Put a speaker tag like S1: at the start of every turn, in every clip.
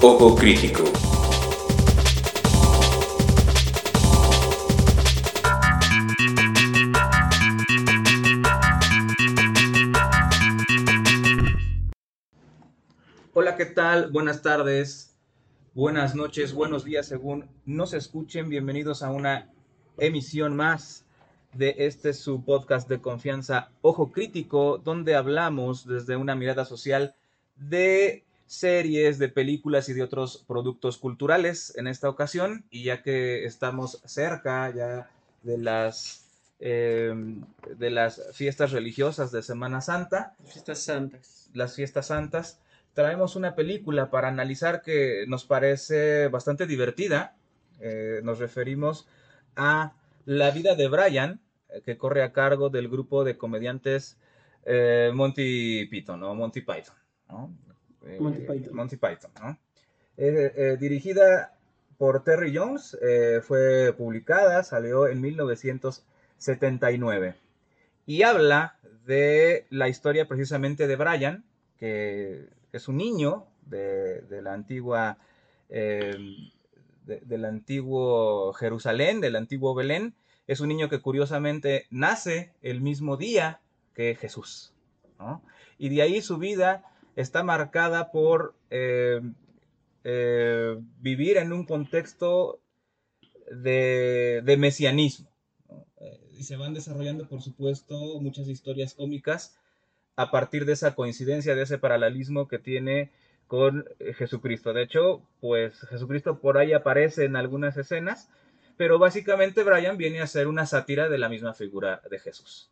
S1: Ojo Crítico.
S2: Hola, ¿qué tal? Buenas tardes, buenas noches, buenos días según nos escuchen. Bienvenidos a una emisión más de este su podcast de confianza Ojo Crítico, donde hablamos desde una mirada social de series, de películas y de otros productos culturales en esta ocasión. Y ya que estamos cerca ya de las eh, de las fiestas religiosas de Semana Santa,
S3: Fiestas santas.
S2: las fiestas santas, traemos una película para analizar que nos parece bastante divertida. Eh, nos referimos a La vida de Brian, eh, que corre a cargo del grupo de comediantes eh, Monty Python, ¿no? Monty Python, ¿no? Eh,
S3: Monty Python.
S2: Monty Python, ¿no? Eh, eh, dirigida por Terry Jones, fue publicada, salió en 1979 y habla de la historia precisamente de Brian, que es un niño de, de la antigua, de- del antiguo Jerusalén, del antiguo Belén. Es un niño que curiosamente nace el mismo día que Jesús. ¿no? Y de ahí su vida está marcada por eh, eh, vivir en un contexto de, mesianismo. Eh, y se van desarrollando, por supuesto, muchas historias cómicas a partir de esa coincidencia, de ese paralelismo que tiene con Jesucristo. De hecho, pues Jesucristo por ahí aparece en algunas escenas, pero básicamente Brian viene a ser una sátira de la misma figura de Jesús.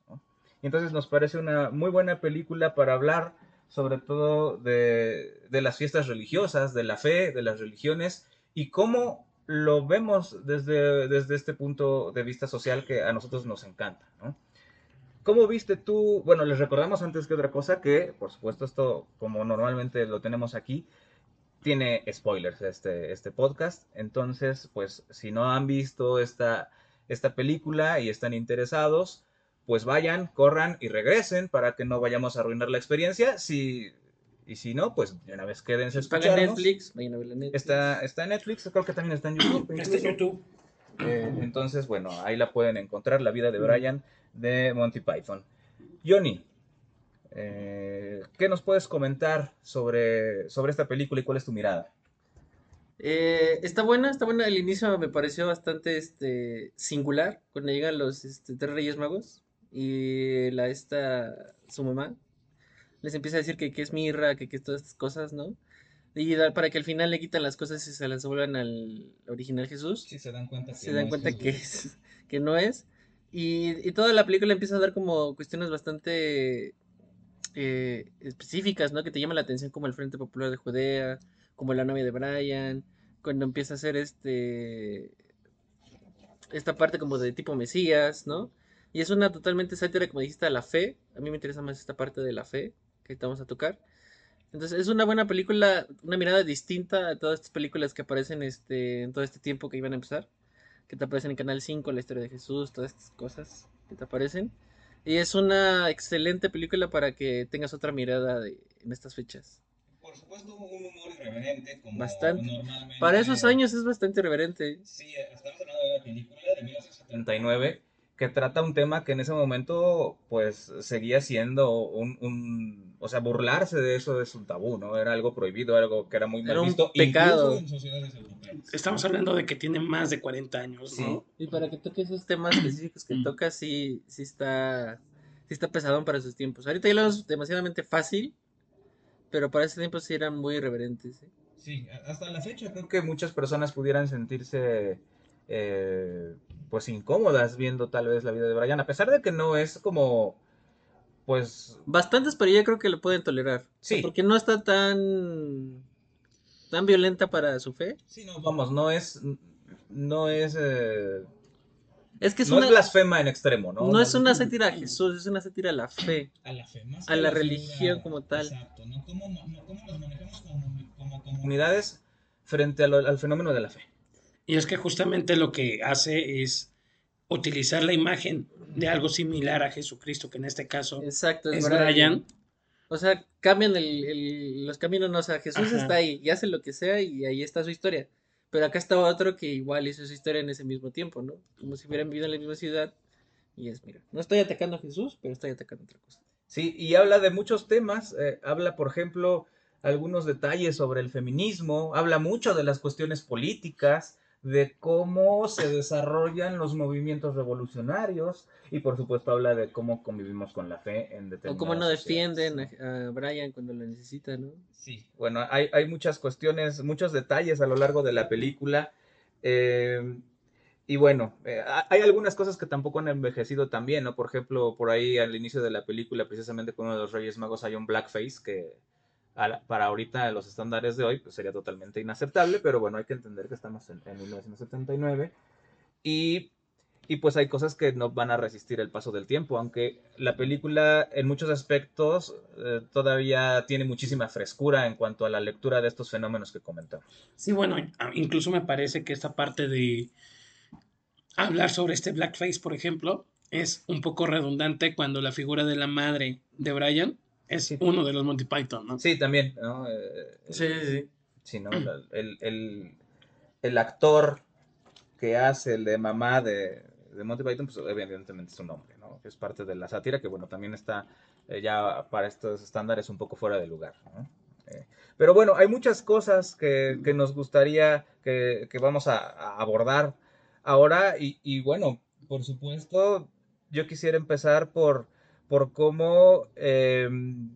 S2: entonces nos parece una muy buena película para hablar sobre todo de, de las fiestas religiosas, de la fe, de las religiones y cómo lo vemos desde, desde este punto de vista social que a nosotros nos encanta. ¿no? ¿Cómo viste tú? Bueno, les recordamos antes que otra cosa que, por supuesto, esto, como normalmente lo tenemos aquí, tiene spoilers este, este podcast. Entonces, pues, si no han visto esta, esta película y están interesados, pues vayan, corran y regresen para que no vayamos a arruinar la experiencia. Si, y si no, pues de una vez quédense escucharnos.
S3: Netflix, vayan a verla en Netflix.
S2: Está, está en Netflix, creo que también está en YouTube.
S4: Está en. YouTube.
S2: Eh, entonces, bueno, ahí la pueden encontrar, La vida de Brian de Monty Python. Johnny, eh, ¿qué nos puedes comentar sobre, sobre esta película y cuál es tu mirada?
S3: Eh, está buena, está buena. El inicio me pareció bastante este, singular cuando llegan los este, tres Reyes Magos y la esta su mamá les empieza a decir que, que es mirra, que, que todas estas cosas, ¿no? Y da- para que al final le quitan las cosas y se las vuelvan al original Jesús.
S2: Si se dan cuenta
S3: se dan cuenta que, es, que no es. Y, y toda la película empieza a dar como cuestiones bastante eh, específicas, ¿no? Que te llaman la atención, como el Frente Popular de Judea, como la novia de Brian, cuando empieza a hacer este esta parte como de tipo Mesías, ¿no? Y es una totalmente sátira, como dijiste, a la fe. A mí me interesa más esta parte de la fe que vamos a tocar. Entonces es una buena película, una mirada distinta a todas estas películas que aparecen este, en todo este tiempo que iban a empezar que te aparecen en Canal 5, la historia de Jesús, todas estas cosas que te aparecen. Y es una excelente película para que tengas otra mirada de- en estas fechas.
S2: Por supuesto, un humor irreverente, como
S3: Bastante.
S2: normalmente.
S3: Para esos años es bastante irreverente.
S2: Sí, estamos hablando de una película de 1979 que trata un tema que en ese momento, pues, seguía siendo un, un- o sea, burlarse de eso es un tabú, ¿no? Era algo prohibido, algo que era muy mal
S3: Era un
S2: visto,
S3: pecado.
S2: incluso en sociedades europeas.
S4: Estamos hablando de que tiene más de 40 años,
S2: Sí.
S4: ¿no?
S3: Y para que toque esos temas específicos que
S4: Mm.
S3: toca, sí, sí está, sí está pesadón para sus tiempos. Ahorita ya lo es demasiadamente fácil, pero para ese tiempo sí eran muy irreverentes. ¿eh?
S2: Sí, a- hasta la fecha creo que muchas personas pudieran sentirse eh, pues incómodas viendo tal vez la vida de Brian, a pesar de que no es como pues
S3: Bastantes, pero yo creo que lo pueden tolerar.
S2: Sí.
S3: Porque no está tan, tan violenta para su fe.
S2: sí, no, vamos, no es no es eh,
S3: Es que es
S2: no
S3: una,
S2: es blasfema en extremo, ¿no?
S3: no es una sátira a Jesús, es una sátira a la fe.
S2: a la fe, más
S3: a
S2: que
S3: la
S2: figura,
S3: religión como tal.
S2: Exacto, ¿no? ¿Cómo, no- cómo nos manejamos como, como comunidades frente lo- al fenómeno de la fe?
S4: Y es que justamente lo que hace es utilizar la imagen de algo similar a Jesucristo, que en este caso
S3: Exacto,
S4: es Brian,
S3: O sea, cambian el, el- los caminos, no, o sea, Jesús
S4: Ajá.
S3: está ahí y hace lo que sea y ahí está su historia. Pero acá está otro que igual hizo su historia en ese mismo tiempo, ¿no? Como si hubieran vivido en la misma ciudad. Y es, mira, no estoy atacando a Jesús, pero estoy atacando otra cosa.
S2: Sí, y habla de muchos temas, eh, habla, por ejemplo, algunos detalles sobre el feminismo, habla mucho de las cuestiones políticas, de cómo se desarrollan los movimientos revolucionarios y por supuesto habla de cómo convivimos con la fe en
S3: O
S2: determinadas
S3: cómo no defienden a, a Brian cuando lo necesita, ¿no?
S2: Sí, bueno, hay, hay muchas cuestiones, muchos detalles a lo largo de la película. eh, y bueno, eh, ha- hay algunas cosas que tampoco han envejecido tan bien, ¿no? Por ejemplo, por ahí al inicio de la película, precisamente con uno de los Reyes Magos hay un blackface que para ahorita los estándares de hoy pues, sería totalmente inaceptable, pero bueno, hay que entender que estamos en, en 1979 y, y pues hay cosas que no van a resistir el paso del tiempo, aunque la película en muchos aspectos eh, todavía tiene muchísima frescura en cuanto a la lectura de estos fenómenos que comentamos.
S4: Sí, bueno, incluso me parece que esta parte de hablar sobre este blackface, por ejemplo, es un poco redundante cuando la figura de la madre de Brian es
S2: Sí.
S4: uno de los Monty Python, ¿no?
S2: Sí, también, ¿no? Eh,
S3: Sí, sí, sí.
S2: Sí, ¿no? El, el- el actor que hace el de mamá de, de Monty Python, pues evidentemente es un hombre, ¿no? Es parte de la sátira que, bueno, también está eh, ya para estos estándares un poco fuera de lugar, ¿no? Eh, pero bueno, hay muchas cosas que, que nos gustaría que, que vamos a, a abordar ahora y, y bueno, por supuesto, yo quisiera empezar por, por cómo em,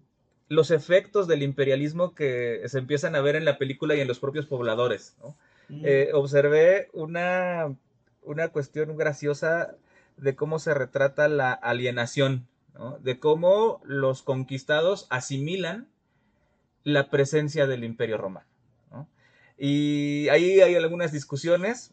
S2: los efectos del imperialismo que se empiezan a ver en la película y en los propios pobladores. ¿no?
S4: Mm.
S2: Eh, observé una, una cuestión graciosa de cómo se retrata la alienación, ¿no? de cómo los conquistados asimilan la presencia del imperio romano. ¿no? Y ahí hay algunas discusiones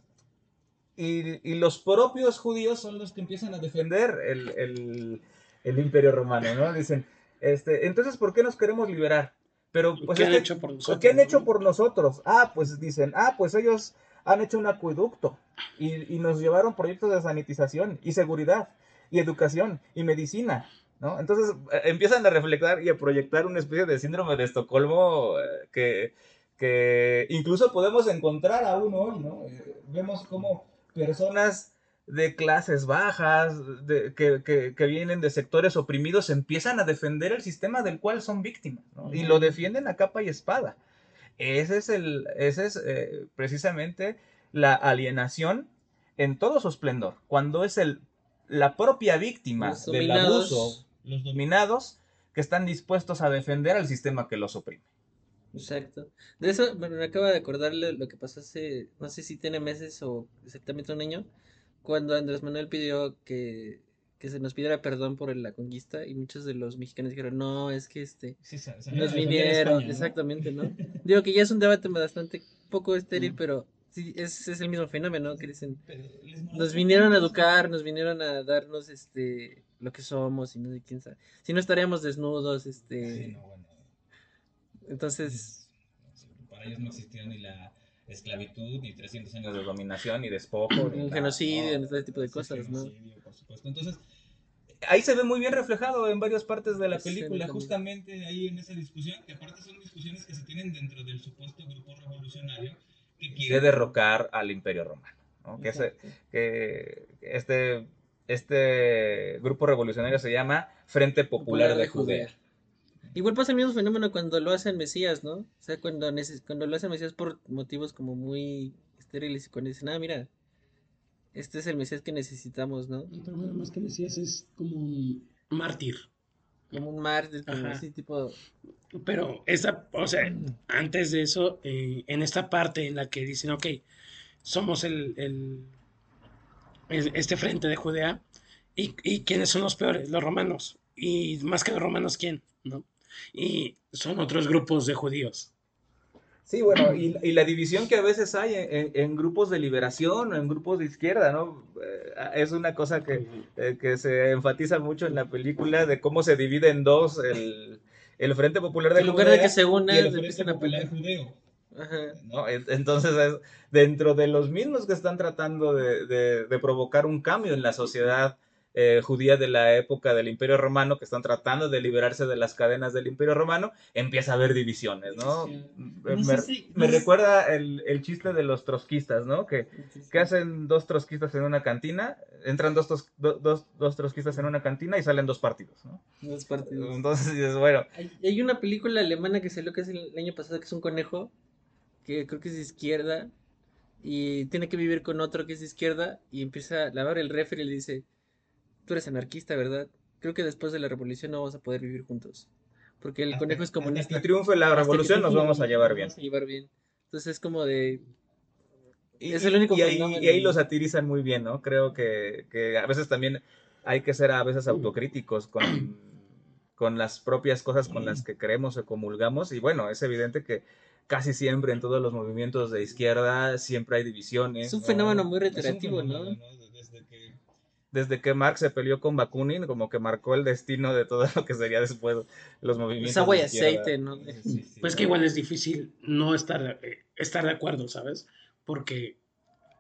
S2: y, y los propios judíos son los que empiezan a defender el, el- el imperio romano, ¿no? Dicen, este, entonces, ¿por qué nos queremos liberar? Pero, pues,
S4: ¿Qué han
S2: este-
S4: hecho por nosotros?
S2: ¿qué han hecho
S4: no?
S2: por nosotros? Ah, pues dicen, ah, pues ellos han hecho un acueducto y, y nos llevaron proyectos de sanitización y seguridad y educación y medicina, ¿no? Entonces eh, empiezan a reflejar y a proyectar una especie de síndrome de Estocolmo eh, que, que incluso podemos encontrar aún hoy, ¿no? Eh, vemos como personas de clases bajas, de- que, que- que vienen de sectores oprimidos, empiezan a defender el sistema del cual son víctimas, ¿no? Y lo defienden a capa y espada. Ese es, el, ese es eh, precisamente la alienación en todo su esplendor, cuando es el, la propia víctima
S3: Los
S2: del abuso, los dominados, que están dispuestos a defender al sistema que los oprime.
S3: Exacto. De eso bueno, me acaba de acordar lo, lo que pasó hace, no sé si tiene meses o exactamente un año, cuando Andrés Manuel pidió que, que se nos pidiera perdón por la conquista y muchos de los mexicanos dijeron, no, es que este, nos vinieron, exactamente, ¿no? Digo que ya es un debate bastante poco estéril, pero sí, es, es el mismo fenómeno que dicen, nos vinieron a educar, nos vinieron a darnos este lo que somos y no sé quién sabe. Si no estaríamos desnudos, este, entonces,
S2: Para ellos no existía ni la esclavitud, ni 300 años de dominación, ni despojo. ni
S3: un genocidio,
S2: ¿no?
S3: ese tipo de
S2: Sí,
S3: cosas, ¿no?
S2: genocidio, por supuesto. Entonces, ahí se ve muy bien reflejado en varias partes de la película, justamente ahí en esa discusión, que aparte son discusiones que se tienen dentro del supuesto grupo revolucionario que quiere derrocar al imperio romano. ¿no? Que, ese-
S3: Exacto.
S2: que este, este grupo revolucionario se llama Frente Popular, de Judea.
S3: Igual pasa el mismo fenómeno cuando lo hacen Mesías, ¿no? O sea, cuando, cuando lo hacen Mesías por motivos como muy estériles y cuando dicen, ah, mira, este es el Mesías que necesitamos, ¿no?
S4: Pero bueno, más que Mesías es como un mártir.
S3: Como un mártir, como así tipo...
S4: Pero esta, o sea, antes de eso, eh, en esta parte en la que dicen, ok, somos el, el- el- este frente de Judea, ¿y, y quiénes son los peores? Los romanos. Y más que los romanos, ¿quién? ¿No? Y son otros grupos de judíos.
S2: Sí, bueno, y, y la división que a veces hay en, en- en grupos de liberación o en grupos de izquierda, ¿no? Eh, es una cosa que, eh, que se enfatiza mucho en la película de cómo se divide en dos el, el Frente Popular de
S3: En lugar de que se unan,
S2: el Frente Popular. Judeo.
S3: Ajá.
S2: ¿no? En- Entonces, es dentro de los mismos que están tratando de, de- de provocar un cambio en la sociedad eh, judía de la época del Imperio Romano que están tratando de liberarse de las cadenas del Imperio Romano, empieza a haber divisiones, ¿no?
S3: Sí.
S2: Me,
S3: No sé si-
S2: me
S3: no sé-
S2: recuerda el, el chiste de los trotskistas, ¿no? Que, que hacen dos trotskistas en una cantina, entran dos, tos- do- dos, dos trotskistas en una cantina y salen dos partidos, ¿no?
S3: Dos partidos.
S2: Entonces dices, bueno,
S3: Hay, hay una película alemana que salió que es el año pasado que es un conejo que creo que es de izquierda y tiene que vivir con otro que es de izquierda y empieza a lavar el refri y le dice, tú eres anarquista, ¿verdad? Creo que después de la revolución no vamos a poder vivir juntos. Porque el conejo es
S2: hasta
S3: comunista.
S2: que triunfe la
S3: Hasta que
S2: revolución nos
S3: triunfe la
S2: vamos a
S3: revolución,
S2: llevar
S3: nos
S2: bien.
S3: vamos a llevar bien. Entonces es como de...
S2: Y,
S3: Es el único
S2: y ahí, y ahí lo satirizan muy bien, ¿no? Creo que, que a veces también hay que ser a veces autocríticos con, con las propias cosas con las que creemos o comulgamos. Y bueno, es evidente que casi siempre en todos los movimientos de izquierda siempre hay divisiones.
S3: Es un
S2: ¿no?
S3: fenómeno muy reiterativo, ¿no?
S2: fenómeno, Desde que, desde que Marx se peleó con Bakunin, como que marcó el destino de todo lo que sería después los movimientos.
S3: Es agua y
S2: de izquierda.
S3: aceite, ¿no?
S2: Sí, sí, sí.
S4: Pues que igual es difícil no estar, eh, estar de acuerdo, ¿sabes? Porque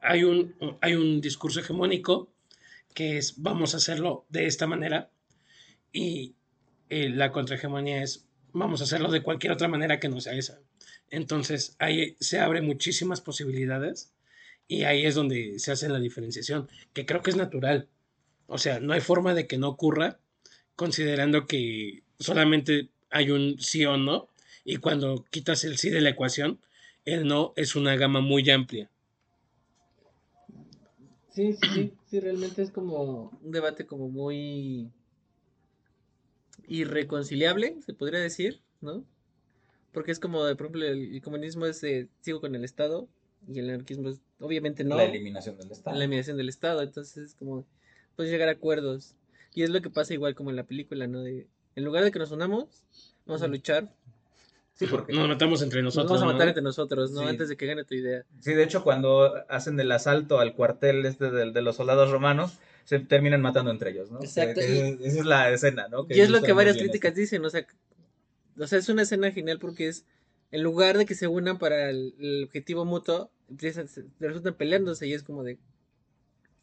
S4: hay un, hay un discurso hegemónico que es vamos a hacerlo de esta manera y eh, la contrahegemonía es vamos a hacerlo de cualquier otra manera que no sea esa. Entonces ahí se abren muchísimas posibilidades y ahí es donde se hace la diferenciación, que creo que es natural. O sea, no hay forma de que no ocurra considerando que solamente hay un sí o no y cuando quitas el sí de la ecuación, el no es una gama muy amplia.
S3: Sí, sí, sí, sí, realmente es como un debate como muy irreconciliable, se podría decir, ¿no? Porque es como, de, por ejemplo, el, el comunismo es de sigo con el Estado y el anarquismo es obviamente no,
S2: La eliminación del Estado.
S3: la eliminación del Estado, entonces es como, pues llegar a acuerdos. Y es lo que pasa igual como en la película, ¿no? De, en lugar de que nos unamos, vamos a luchar,
S2: Sí, porque
S4: Nos matamos entre
S3: nos
S4: nosotros.
S3: vamos a
S4: ¿no?
S3: matar entre nosotros, ¿no?
S2: Sí.
S3: Antes de que gane tu idea.
S2: Sí, de hecho, cuando hacen el asalto al cuartel este de, de los soldados romanos, se terminan matando entre ellos, ¿no?
S3: Exacto,
S2: Que- que esa es la escena, ¿no?
S3: Y es lo que varias críticas
S2: esto.
S3: dicen, o sea, o sea, es una escena genial porque es, en lugar de que se unan para el, el objetivo mutuo, empiezan, se- resultan peleándose y es como de,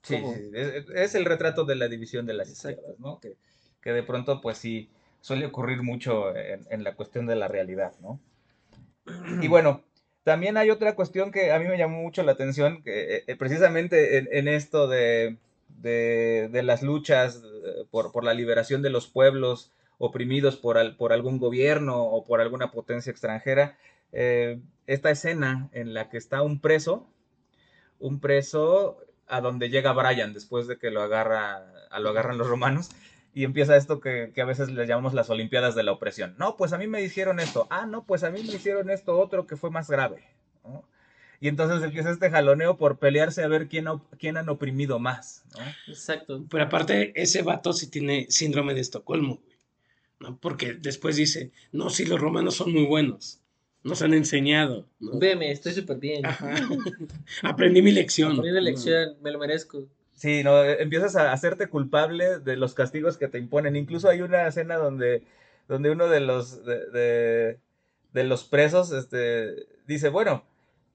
S2: Sí, sí, es, es el retrato de la división de las
S3: Exacto.
S2: izquierdas, ¿no? Que, que de pronto, pues sí, suele ocurrir mucho en, en la cuestión de la realidad, ¿no? Y bueno, también hay otra cuestión que a mí me llamó mucho la atención, que eh, eh, precisamente en, en esto de, de, de las luchas eh, por, por la liberación de los pueblos oprimidos por, al- por algún gobierno o por alguna potencia extranjera, eh, esta escena en la que está un preso, un preso a donde llega Brian después de que lo agarra, a lo agarran los romanos. Y empieza esto que, que a veces le llamamos las Olimpiadas de la opresión. No, pues a mí me hicieron esto. Ah, no, pues a mí me hicieron esto otro que fue más grave. ¿no? Y entonces empieza este jaloneo por pelearse a ver quién, quién han oprimido más. ¿no?
S3: exacto.
S4: Pero aparte, ese vato sí tiene síndrome de Estocolmo, güey, ¿no? Porque después dice, no, sí, los romanos son muy buenos. Nos han enseñado. ¿no?
S3: Veme, estoy súper bien.
S4: Ajá. Aprendí mi lección.
S3: Aprendí la lección, me lo merezco.
S2: Sí, no, eh, empiezas a hacerte culpable de los castigos que te imponen. Incluso hay una escena donde, donde uno de los, de, de- de los presos este, dice, bueno,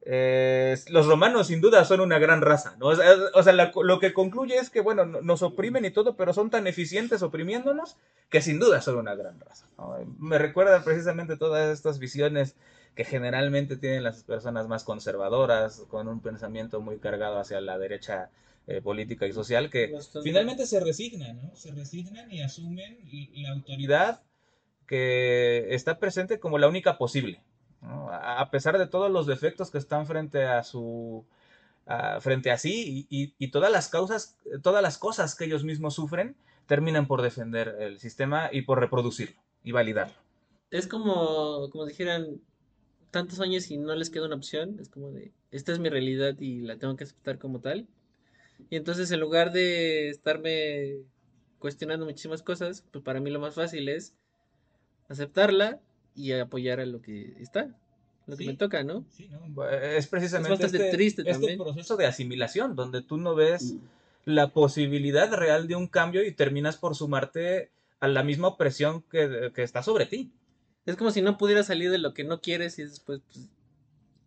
S2: eh, los romanos sin duda son una gran raza, ¿no? O sea, o sea, la- lo que concluye es que, bueno, no- nos oprimen y todo, pero son tan eficientes oprimiéndonos que sin duda son una gran raza, ¿no? Me recuerdan precisamente todas estas visiones que generalmente tienen las personas más conservadoras, con un pensamiento muy cargado hacia la derecha eh, política y social, que
S3: Bastante.
S2: finalmente se resignan, ¿no? Se resignan y asumen la autoridad que está presente como la única posible, A pesar de todos los defectos que están frente a su frente a sí y, y- y todas las causas, todas las cosas que ellos mismos sufren, terminan por defender el sistema y por reproducirlo y validarlo.
S3: Es como, como dijeran, tantos años y no les queda una opción, es como de, esta es mi realidad y la tengo que aceptar como tal. Y entonces en lugar de estarme cuestionando muchísimas cosas, pues para mí lo más fácil es aceptarla y apoyar a lo que está, lo que
S2: Sí.
S3: me toca, ¿no?
S2: Sí, ¿no? Es precisamente
S3: Es bastante
S2: este,
S3: triste
S2: este
S3: también.
S2: proceso de asimilación, donde tú no ves la posibilidad real de un cambio y terminas por sumarte a la misma opresión que, que está sobre ti.
S3: Es como si no pudiera salir de lo que no quieres y después, pues,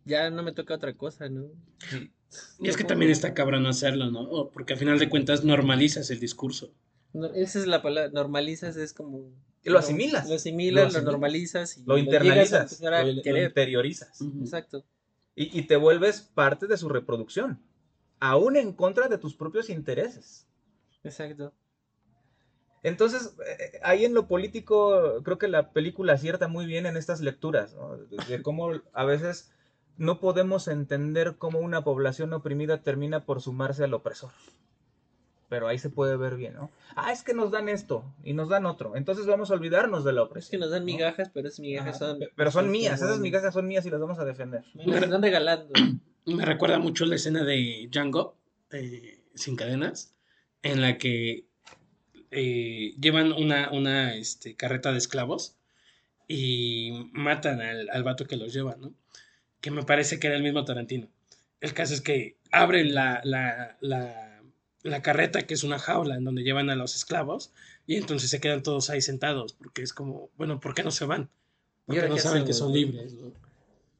S3: ya no me toca otra cosa, ¿no?
S2: Sí.
S4: Y es que también está cabrón hacerlo, ¿no? Porque al final de cuentas normalizas el discurso.
S3: No, esa es la palabra, normalizas es como...
S2: Lo asimilas.
S3: Lo asimilas,
S2: Lo
S3: lo, normalizas y
S2: Lo internalizas,
S3: a
S2: lo, lo interiorizas.
S3: Exacto.
S2: Y, y te vuelves parte de su reproducción, aún en contra de tus propios intereses.
S3: Exacto.
S2: Entonces, eh, ahí en lo político, creo que la película acierta muy bien en estas lecturas, ¿no? de, de cómo a veces no podemos entender cómo una población oprimida termina por sumarse al opresor. Pero ahí se puede ver bien, ¿no? Ah, es que nos dan esto y nos dan otro. Entonces vamos a olvidarnos de la
S3: Es
S2: opresión.
S3: que nos dan
S2: ¿no?
S3: migajas, pero esas migajas
S2: Ajá,
S3: son...
S2: pe- Pero son
S3: son
S2: mías, esas migajas son mías y las vamos a defender.
S3: Las están regalando.
S4: Me recuerda mucho la escena de Django, eh, sin cadenas, en la que eh, llevan una, una este, carreta de esclavos y matan al, al vato que los lleva, ¿no? Que me parece que era el mismo Tarantino. El caso es que abren la, la, la, la carreta, que es una jaula en donde llevan a los esclavos, y entonces se quedan todos ahí sentados, porque es como, bueno, ¿por qué no se van?
S3: ¿Y
S4: Porque no saben que son libres, ¿no?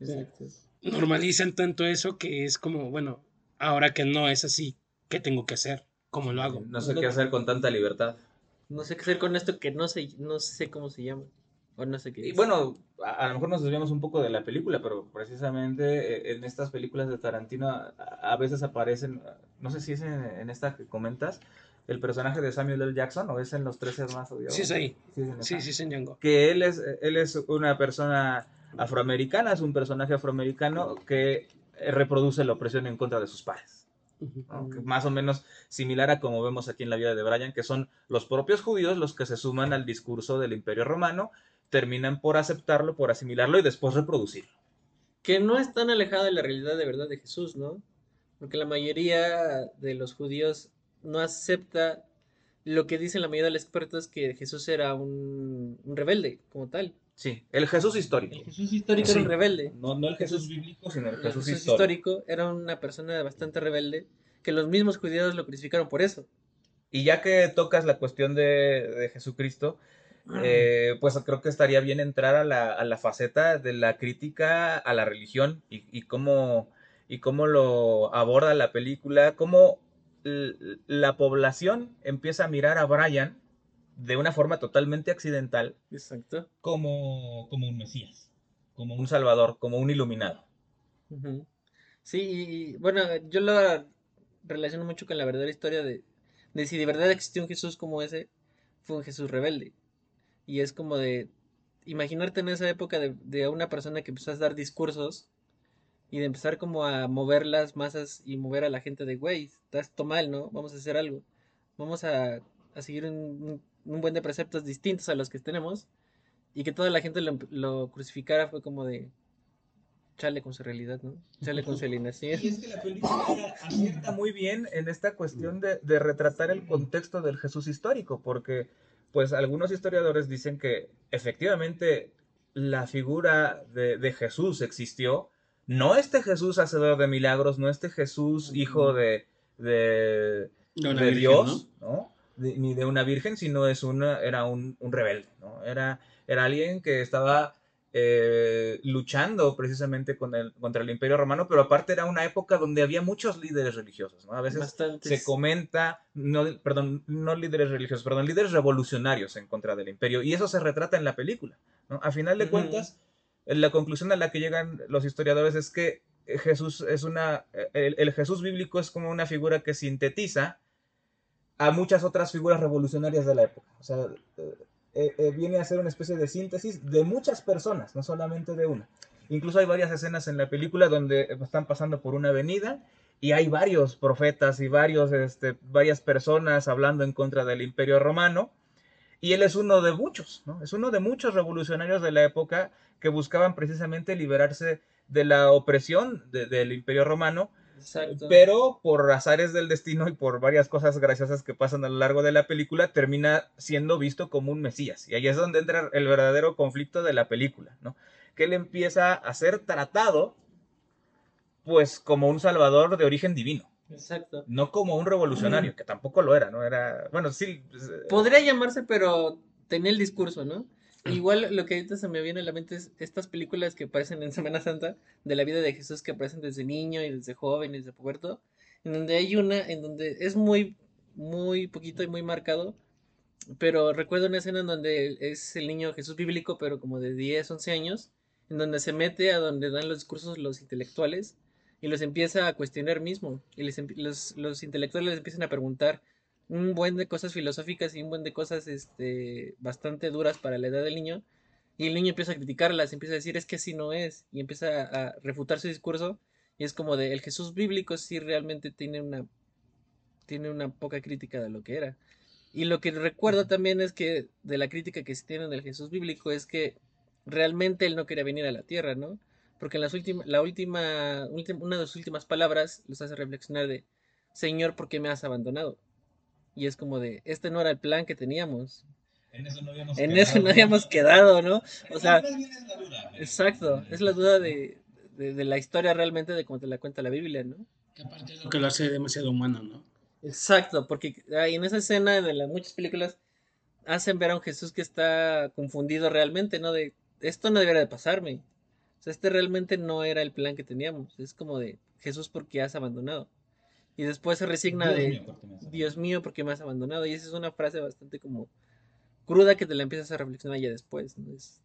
S3: Exacto.
S4: normalizan tanto eso que es como, bueno, ahora que no es así, ¿qué tengo que hacer? ¿Cómo lo hago?
S2: No sé qué hacer con tanta libertad.
S3: No sé qué hacer con esto que no sé, no sé cómo se llama. O no sé qué
S2: Y
S3: es.
S2: bueno, a, a lo mejor nos desviamos un poco de la película, pero precisamente eh, en estas películas de Tarantino a, a veces aparecen, no sé si es en, en esta que comentas, el personaje de Samuel L. Jackson o es en Los más odiados.
S4: Sí, es ahí.
S2: Sí, es en
S4: Sí, sí, Django.
S2: Que él es, él es una persona afroamericana, es un personaje afroamericano que reproduce la opresión en contra de sus pares.
S4: Ujú.
S2: ¿no? Que
S3: Mm.
S2: más o menos similar a como vemos aquí en la vida de Brian, que son los propios judíos los que se suman al discurso del imperio romano, terminan por aceptarlo, por asimilarlo y después reproducirlo.
S3: Que no es tan alejada de la realidad de verdad de Jesús, ¿no? Porque la mayoría de los judíos no acepta lo que dicen la mayoría de los expertos que Jesús era un, un rebelde, como tal.
S2: Sí, el Jesús histórico.
S3: El Jesús histórico
S2: Sí.
S3: era un rebelde.
S2: No, no el Jesús bíblico, sino el
S3: El
S2: Jesús,
S3: Jesús
S2: histórico.
S3: histórico era una persona bastante rebelde que los mismos judíos lo crucificaron por eso.
S2: Y ya que tocas la cuestión de, de Jesucristo, eh, pues creo que estaría bien entrar a la, a la faceta de la crítica a la religión y, y cómo, y cómo lo aborda la película, cómo la población empieza a mirar a Brian de una forma totalmente accidental
S3: Exacto.
S2: como, como un Mesías, como un Salvador, como un iluminado.
S3: Sí, y, y, bueno, yo lo relaciono mucho con la verdadera historia de, de si de verdad existió un Jesús como ese, fue un Jesús rebelde. Y es como de imaginarte en esa época de, de una persona que empezó a dar discursos y de empezar como a mover las masas y mover a la gente de, güey, está esto mal, ¿no? Vamos a hacer algo. Vamos a, a seguir un, un- buen de preceptos distintos a los que tenemos. Y que toda la gente lo, lo crucificara fue como de, chale con su realidad, ¿no? Chale con su alienación.
S2: Y es que la película acierta muy bien en esta cuestión de, de retratar el contexto del Jesús histórico, porque pues algunos historiadores dicen que efectivamente la figura de, de Jesús existió, no este Jesús hacedor de milagros, no este Jesús hijo de, de,
S4: De virgen,
S2: Dios, ¿no? Ni de una virgen, sino es una, era un, un rebelde, ¿no? Era, era alguien que estaba eh, luchando precisamente con el, contra el Imperio Romano, pero aparte era una época donde había muchos líderes religiosos, ¿no? A veces
S3: Bastantes.
S2: se comenta, no, perdón, no líderes religiosos, perdón, líderes revolucionarios en contra del imperio, y eso se retrata en la película, ¿no? A final de
S3: Ujú.
S2: cuentas, la conclusión a la que llegan los historiadores es que Jesús es una, el, el Jesús bíblico es como una figura que sintetiza a muchas otras figuras revolucionarias de la época. O sea, eh, eh, viene a ser una especie de síntesis de muchas personas, no solamente de una. Incluso hay varias escenas en la película donde están pasando por una avenida y hay varios profetas y varios, este, varias personas hablando en contra del imperio romano. Y él es uno de muchos, ¿no? Es uno de muchos revolucionarios de la época que buscaban precisamente liberarse de la opresión de- del imperio romano
S3: Exacto.
S2: pero por azares del destino y por varias cosas graciosas que pasan a lo largo de la película, termina siendo visto como un mesías. Y ahí es donde entra el verdadero conflicto de la película, ¿no? Que él empieza a ser tratado, pues, como un salvador de origen divino,
S3: Exacto.
S2: no como un revolucionario, que tampoco lo era, ¿no? Era, bueno, sí. pues, eh,
S3: Podría llamarse, pero tenía el discurso, ¿no? Igual lo que ahorita se me viene a la mente es estas películas que aparecen en Semana Santa de la vida de Jesús que aparecen desde niño y desde joven y desde puberto, en donde hay una en donde es muy, muy poquito y muy marcado Pero recuerdo una escena en donde es el niño Jesús bíblico, pero como de 10, 11 años, en donde se mete a donde dan los discursos los intelectuales y los empieza a cuestionar mismo. Y les, los, los, intelectuales les empiezan a preguntar un buen de cosas filosóficas y un buen de cosas este, bastante duras para la edad del niño. Y el niño empieza a criticarlas, empieza a decir es que así no es, y empieza a refutar su discurso. Y es como de el Jesús bíblico sí realmente tiene una, tiene una poca crítica de lo que era. Y lo que recuerdo también es que de la crítica que se tiene del Jesús bíblico es que realmente él no quería venir a la tierra, ¿no? Porque en las últimas, la última, una de sus últimas palabras los hace reflexionar de, Señor, ¿por qué me has abandonado? Y es como de, este no era el plan que teníamos.
S2: En eso no habíamos
S3: en
S2: quedado.
S3: Eso no habíamos quedado, ¿no? O sea,
S2: es la duda,
S3: exacto, es la duda de, de, de, la historia realmente de cómo te la cuenta la Biblia, ¿no?
S4: Que aparte es lo que lo hace demasiado humano, ¿no?
S3: Exacto, porque en esa escena de las muchas películas hacen ver a un Jesús que está confundido realmente, ¿no? De esto no debería de pasarme. O sea, este realmente no era el plan que teníamos. Es como de Jesús, porque has abandonado? Y después se resigna
S2: Dios
S3: de
S2: mío, ¿por qué me has
S3: Dios mío, ¿por qué me has abandonado? Y esa es una frase bastante como cruda que te la empiezas a reflexionar ya después. ¿no? Es...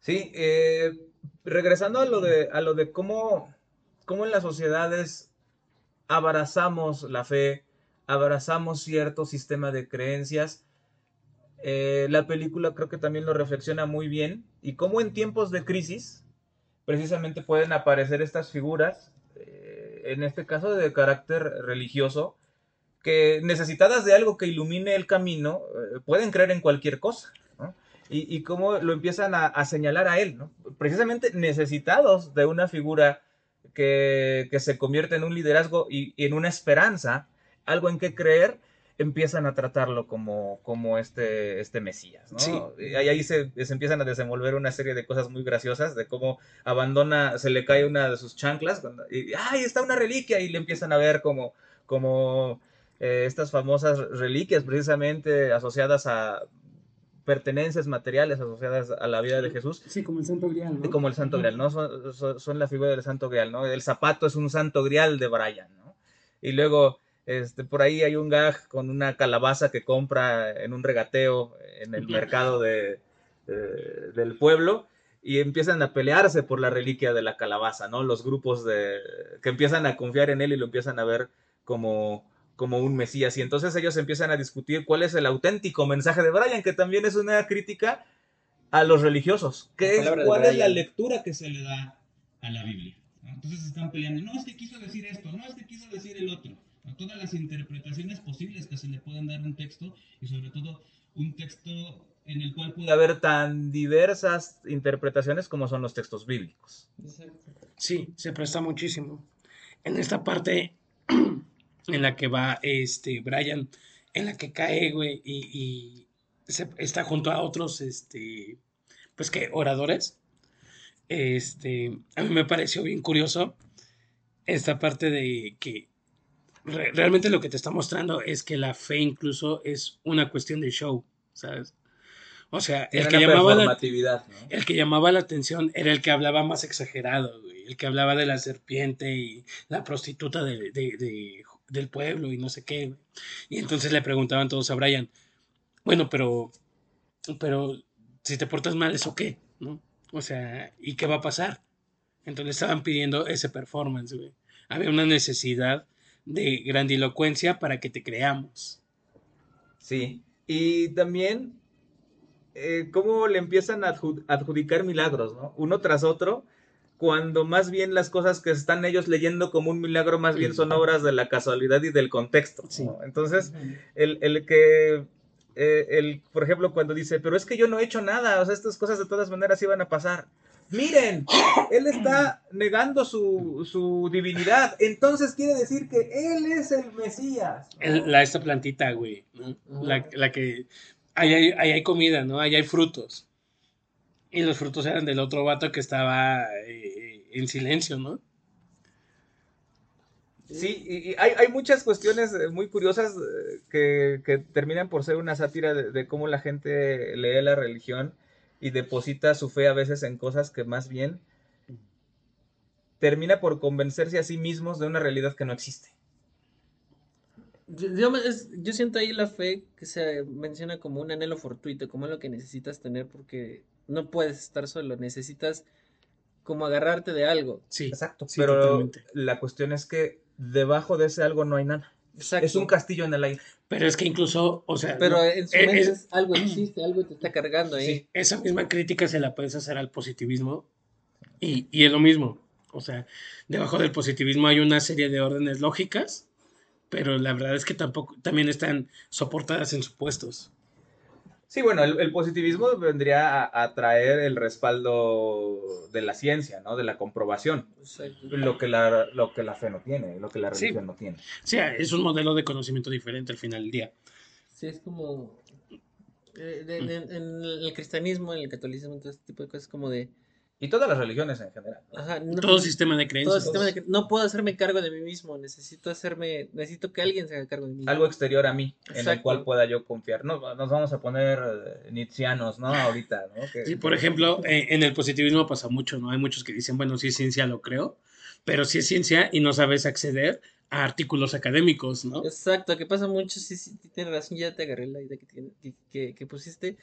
S2: Sí, eh, regresando a lo de, a lo de cómo, cómo en las sociedades abrazamos la fe, abrazamos cierto sistema de creencias. Eh, la película creo que también lo reflexiona muy bien y cómo en tiempos de crisis precisamente pueden aparecer estas figuras, en este caso de carácter religioso, que necesitadas de algo que ilumine el camino, eh, pueden creer en cualquier cosa. Y, y, cómo lo empiezan a, a señalar a él, ¿no? precisamente necesitados de una figura que, que, se convierte en un liderazgo y, y, en una esperanza, algo en que creer, empiezan a tratarlo como, como este, este Mesías. ¿no?
S4: Sí.
S2: Y ahí se, se, empiezan a desenvolver una serie de cosas muy graciosas, de cómo abandona, se le cae una de sus chanclas, cuando, y ¡ay, está una reliquia! Y le empiezan a ver como, como eh, estas famosas reliquias precisamente asociadas a pertenencias materiales asociadas a la vida de Jesús.
S4: Sí, como el Santo Grial, ¿no?
S2: Como el Santo Grial, ¿no? Son, son, son, la figura del Santo Grial, ¿no? El zapato es un Santo Grial de Brian, ¿no? Y luego, este, por ahí hay un gag con una calabaza que compra en un regateo en el mercado de, de, del pueblo y empiezan a pelearse por la reliquia de la calabaza, ¿no? Los grupos de, que empiezan a confiar en él y lo empiezan a ver como como un Mesías. Y entonces ellos empiezan a discutir cuál es el auténtico mensaje de Brian, que también es una crítica a los religiosos. ¿Qué es, ¿Cuál es la lectura que se le da a la Biblia? Entonces están peleando, no es que quiso decir esto, no es que quiso decir el otro. Todas las interpretaciones posibles que se le pueden dar a un texto y sobre todo un texto en el cual puede haber tan diversas interpretaciones como son los textos bíblicos.
S4: Sí, se presta muchísimo. En esta parte en la que va este Brian, en la que cae, güey, y, y se, está junto a otros, este, pues que oradores. Este, a mí me pareció bien curioso esta parte de que re, realmente lo que te está mostrando es que la fe incluso es una cuestión de show, ¿sabes? O sea, el que, llamaba la,
S2: ¿no?
S4: el que llamaba la atención era el que hablaba más exagerado, güey, el que hablaba de la serpiente y la prostituta de, de, de del pueblo y no sé qué. Y entonces le preguntaban todos a Brian, bueno, pero, pero si te portas mal, ¿eso qué? ¿No? O sea, ¿y qué va a pasar? Entonces le estaban pidiendo ese performance, güey. Había una necesidad de grandilocuencia para que te creamos.
S2: Sí, y también eh, cómo le empiezan a adjudicar milagros, ¿no? Uno tras otro cuando más bien las cosas que están ellos leyendo como un milagro, más bien son obras de la casualidad y del contexto. ¿no? Sí. Entonces, el, el que, eh, el, por ejemplo, cuando dice, pero es que yo no he hecho nada, o sea, estas cosas de todas maneras iban a pasar. Miren, él está negando su, su divinidad, entonces quiere decir que él es el Mesías.
S4: la, esta plantita, güey, ¿no? la, la, que, ahí hay, ahí hay comida, ¿no? Ahí hay frutos. Y los frutos eran del otro vato que estaba eh, en silencio, ¿no?
S2: Sí, y, y hay, hay, muchas cuestiones muy curiosas eh, que, que, terminan por ser una sátira de, de, cómo la gente lee la religión y deposita su fe a veces en cosas que más bien termina por convencerse a sí mismos de una realidad que no existe.
S3: Yo, yo me- es- yo siento ahí la fe que se menciona como un anhelo fortuito, como algo que necesitas tener porque no puedes estar solo, necesitas como agarrarte de algo.
S4: Sí,
S2: Exacto.
S4: sí,
S2: pero
S4: totalmente.
S2: la cuestión es que debajo de ese algo no hay nada.
S3: Exacto.
S2: Es un castillo en el aire.
S4: Pero es que incluso, o sea,
S3: Pero en su mente
S4: es-
S3: es- algo existe, algo te está cargando ahí.
S2: Sí.
S4: esa misma crítica se la puedes hacer al positivismo y, y es lo mismo. O sea, debajo del positivismo hay una serie de órdenes lógicas, pero la verdad es que tampoco, también están soportadas en supuestos.
S2: Sí, bueno, el, el positivismo vendría a, a traer el respaldo de la ciencia, ¿no? De la comprobación.
S3: Exacto.
S2: Lo que la, lo que la fe no tiene, lo que la
S4: Sí.
S2: religión no tiene.
S4: Sea, es un modelo de conocimiento diferente al final del día.
S3: Sí, es como. eh, de- de- en el cristianismo, en el catolicismo, todo este tipo de cosas, como de.
S2: Y todas las religiones en general.
S3: Ajá, no,
S4: Todo sistema de
S3: todo
S4: creencias.
S3: sistema de que no puedo hacerme cargo de mí mismo, necesito hacerme, necesito que alguien se haga cargo de mí.
S2: Algo exterior a mí, en el cual pueda yo confiar. No, nos vamos a poner eh, nietzscheanos, ¿no? Ahorita, ¿no? Que-
S4: Sí, por ejemplo, eh, en el positivismo pasa mucho, ¿no? Hay muchos que dicen, bueno, si es ciencia lo creo, pero si es ciencia y no sabes acceder a artículos académicos, ¿no?
S3: Exacto, que pasa mucho, sí, sí, tienes razón, ya te agarré la idea que, que- que pusiste,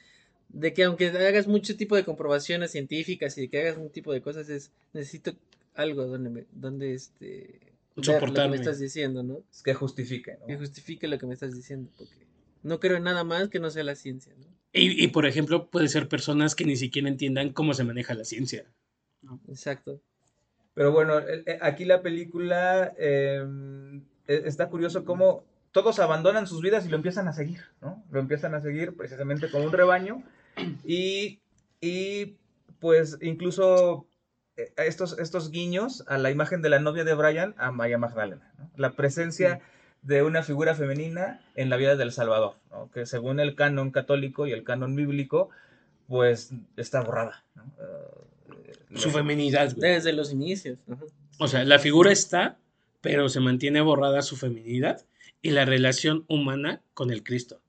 S3: de que aunque hagas mucho tipo de comprobaciones científicas y que hagas un tipo de cosas, es, necesito algo donde, me, donde este, ver lo que me estás diciendo, ¿no?
S2: Es que justifique, ¿no?
S3: Que justifique lo que me estás diciendo, porque no creo en nada más que no sea la ciencia, ¿no?
S4: Y, y, por ejemplo, puede ser personas que ni siquiera entiendan cómo se maneja la ciencia.
S3: Exacto.
S2: Pero bueno, eh, eh, aquí la película eh, eh, está curioso cómo todos abandonan sus vidas y lo empiezan a seguir, ¿no? Lo empiezan a seguir precisamente como un rebaño y, y pues incluso eh, estos, estos guiños a la imagen de la novia de Brian, a María Magdalena, ¿no? La presencia de una figura femenina en la vida del Salvador, ¿no? Que según el canon católico y el canon bíblico, pues está borrada, ¿no? Eh,
S4: Su feminidad, güey.
S3: Desde los inicios.
S4: O sea, la figura está, pero se mantiene borrada su feminidad y la relación humana con el Cristo.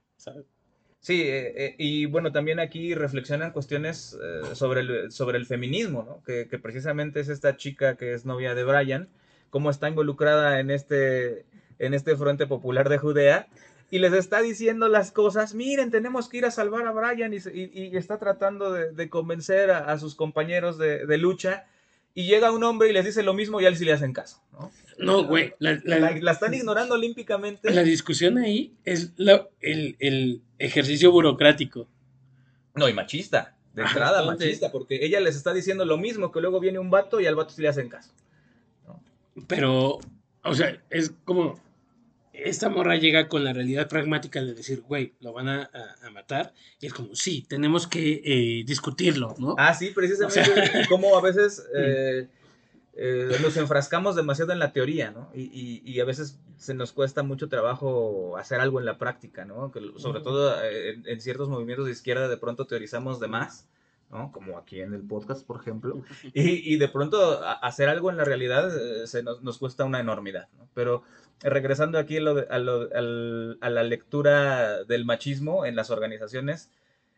S2: Sí, eh, eh, y bueno, también aquí reflexionan cuestiones eh, sobre, el, sobre el feminismo, ¿no? Que, precisamente es esta chica que es novia de Brian, cómo está involucrada en este, en este Frente Popular de Judea, y les está diciendo las cosas, miren, tenemos que ir a salvar a Brian, y, está tratando de, convencer a, sus compañeros de lucha, y llega un hombre y les dice lo mismo y a él sí le hacen caso, ¿no?
S4: No, güey, la, la-
S2: La, la están ignorando olímpicamente.
S4: la discusión ahí es el, el ejercicio burocrático.
S2: No, y machista. De entrada, machista, porque ella les está diciendo lo mismo, que luego viene un vato y al vato sí le hacen caso.
S4: Pero, o sea, es como. Esta morra llega con la realidad pragmática de decir, güey, lo van a, a- a matar. Y es como, sí, tenemos que eh, discutirlo, ¿no?
S2: Ah, sí, precisamente.
S4: O sea-
S2: como a veces eh, eh, nos enfrascamos demasiado en la teoría, ¿no? Y, y- y a veces se nos cuesta mucho trabajo hacer algo en la práctica, ¿no? Que sobre todo eh, en, en ciertos movimientos de izquierda de pronto teorizamos de más. ¿No? Como aquí en el podcast, por ejemplo. Y, y de pronto hacer algo en la realidad eh, se nos, nos cuesta una enormidad, ¿no? Pero eh, regresando aquí a, lo de- a lo- al- a la lectura del machismo en las organizaciones,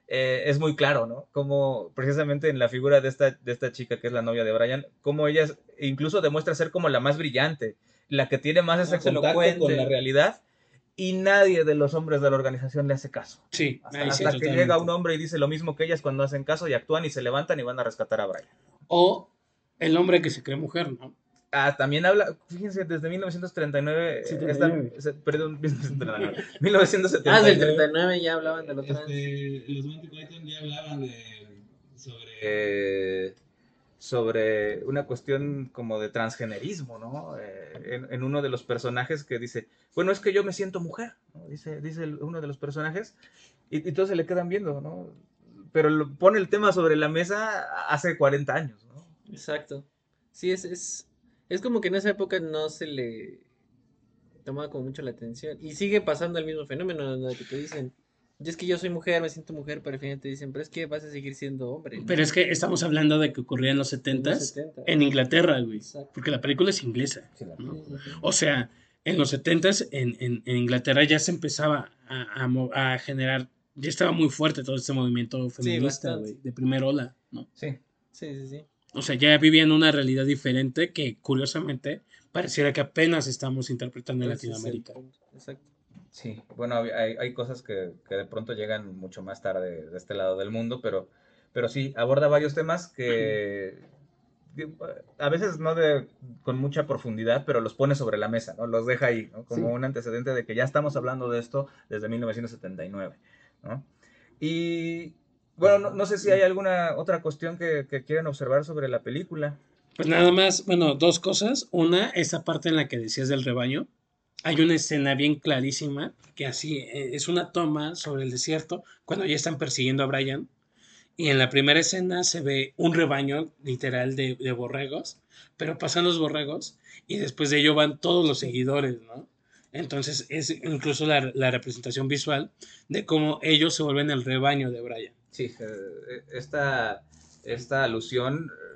S2: eh, es muy claro, ¿no? Como precisamente en la figura de esta, de esta chica que es la novia de Brian, como ella incluso demuestra ser como la más brillante, la que tiene más ese contacto con la realidad y nadie de los hombres de la organización le hace caso.
S4: Sí,
S2: Hasta,
S4: ahí sí,
S2: hasta que
S4: totalmente.
S2: llega un hombre y dice lo mismo que ellas cuando hacen caso y actúan y se levantan y van a rescatar a Brian.
S4: O el hombre que se cree mujer, ¿no?
S2: Ah, también habla, fíjense, desde 1939, eh,
S4: 79.
S2: esta- perdón, 1979, 1979.
S3: Ah, del 39 ya hablaban de lo trans.
S2: Este, los Monty Python ya hablaban de, sobre, eh, sobre una cuestión como de transgenerismo, ¿no? Eh, en, uno de los personajes que dice, bueno, es que yo me siento mujer, ¿no? Dice, dice uno de los personajes, y, y todos se le quedan viendo, ¿no? Pero pone el tema sobre la mesa hace 40 años, ¿no?
S3: Exacto. Sí, es, es, es como que en esa época no se le tomaba como mucho la atención. Y sigue pasando el mismo fenómeno, ¿no? que te dicen, es que yo soy mujer, me siento mujer, pero al final te dicen, pero es que vas a seguir siendo hombre. ¿no?
S4: Pero es que estamos hablando de que ocurría en los
S3: En
S4: 70
S3: los 70.
S4: en Inglaterra, güey.
S3: Exacto.
S4: Porque la película es inglesa. O sea, en los 70 en, en, en Inglaterra ya se empezaba a, a generar, ya estaba muy fuerte todo este movimiento feminista, güey, de primer ola, ¿no?
S2: Sí.
S3: Sí, sí, sí.
S4: O sea, ya vivían una realidad diferente que curiosamente pareciera que apenas estamos interpretando en Latinoamérica.
S3: Exacto.
S2: Sí, bueno, hay, hay cosas que, que, de pronto llegan mucho más tarde de este lado del mundo, pero, pero sí, aborda varios temas que a veces no de, con mucha profundidad, pero los pone sobre la mesa, ¿no? Los deja ahí, ¿no? Como un antecedente de que ya estamos hablando de esto desde 1979, ¿no? Y bueno, no, sé si hay alguna otra cuestión que, que quieren observar sobre la película.
S4: Pues nada más, bueno, dos cosas. Una, esa parte en la que decías del rebaño. Hay una escena bien clarísima que así eh, es una toma sobre el desierto cuando ya están persiguiendo a Brian y en la primera escena se ve un rebaño literal de, borregos, pero pasan los borregos y después de ello van todos los seguidores, ¿no? Entonces es incluso la, representación visual de cómo ellos se vuelven el rebaño de Brian.
S2: Sí, eh, esta, esta alusión eh,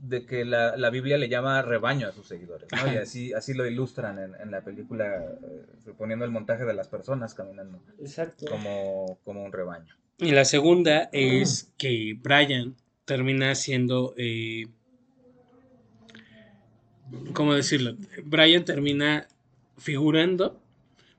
S2: de que la, Biblia le llama rebaño a sus seguidores, ¿no? Y así, así lo ilustran en, la película, eh, poniendo el montaje de las personas caminando Como, como un rebaño.
S4: Y la segunda es que Brian termina siendo. Eh, ¿Cómo decirlo? Brian termina figurando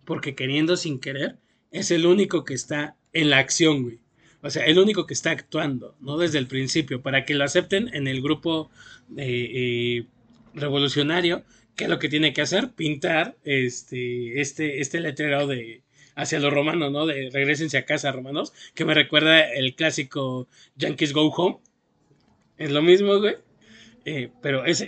S4: porque queriendo sin querer es el único que está en la acción, güey. O sea, el único que está actuando, ¿no? Desde el principio, para que lo acepten en el grupo eh, eh, revolucionario, ¿qué es lo que tiene que hacer? Pintar este, este, este letrero de, hacia los romanos, ¿no? De regresense a casa, romanos, que me recuerda el clásico Yankees Go Home. Es lo mismo, güey. Eh, pero es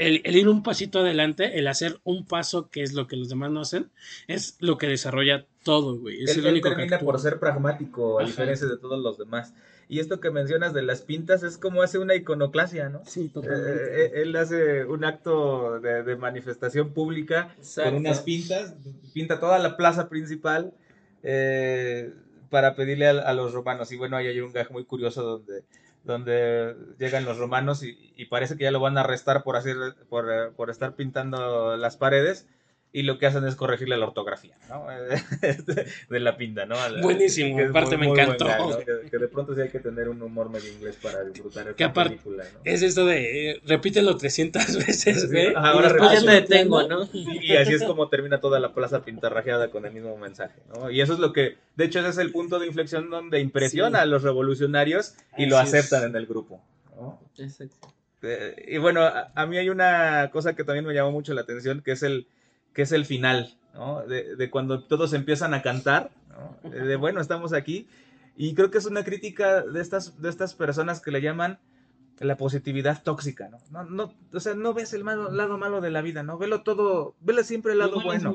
S4: eh, el, ir un pasito adelante, el hacer un paso que es lo que los demás no hacen, es lo que desarrolla todo, güey. Es
S2: el único termina por ser pragmático, a diferencia de todos los demás. Y esto que mencionas de las pintas es como hace una iconoclasia, ¿no?
S3: Sí, totalmente.
S2: Eh, eh, él hace un acto de, manifestación pública con unas pintas, pinta toda la plaza principal eh, para pedirle a, los romanos. Y bueno, ahí hay un gag muy curioso donde, donde llegan los romanos y, parece que ya lo van a arrestar por, hacer, por, por estar pintando las paredes y lo que hacen es corregirle la ortografía, ¿no? de la pinta, ¿no?
S4: Buenísimo, aparte me encantó.
S2: que, de pronto sí hay que tener un humor medio inglés para disfrutar esta
S4: que aparte, película, ¿no? Es esto de, eh, repítelo 300 veces, güey.
S3: ahora ya te detengo, ¿no?
S2: Y, así es como termina toda la plaza pintarrajeada con el mismo mensaje, ¿no? Y eso es lo que, de hecho, ese es el punto de inflexión donde impresiona a los revolucionarios y lo aceptan en el grupo, ¿no? Exacto. Eh, y bueno, a mí hay una cosa que también me llamó mucho la atención, que es el que es el final, ¿no? De, cuando todos empiezan a cantar, ¿no? De, bueno, estamos aquí. Y creo que es una crítica de estas, de estas personas que le llaman la positividad tóxica, ¿no? No, no o sea, no ves el lado malo de la vida, ¿no? Velo todo, vele siempre el lado bueno,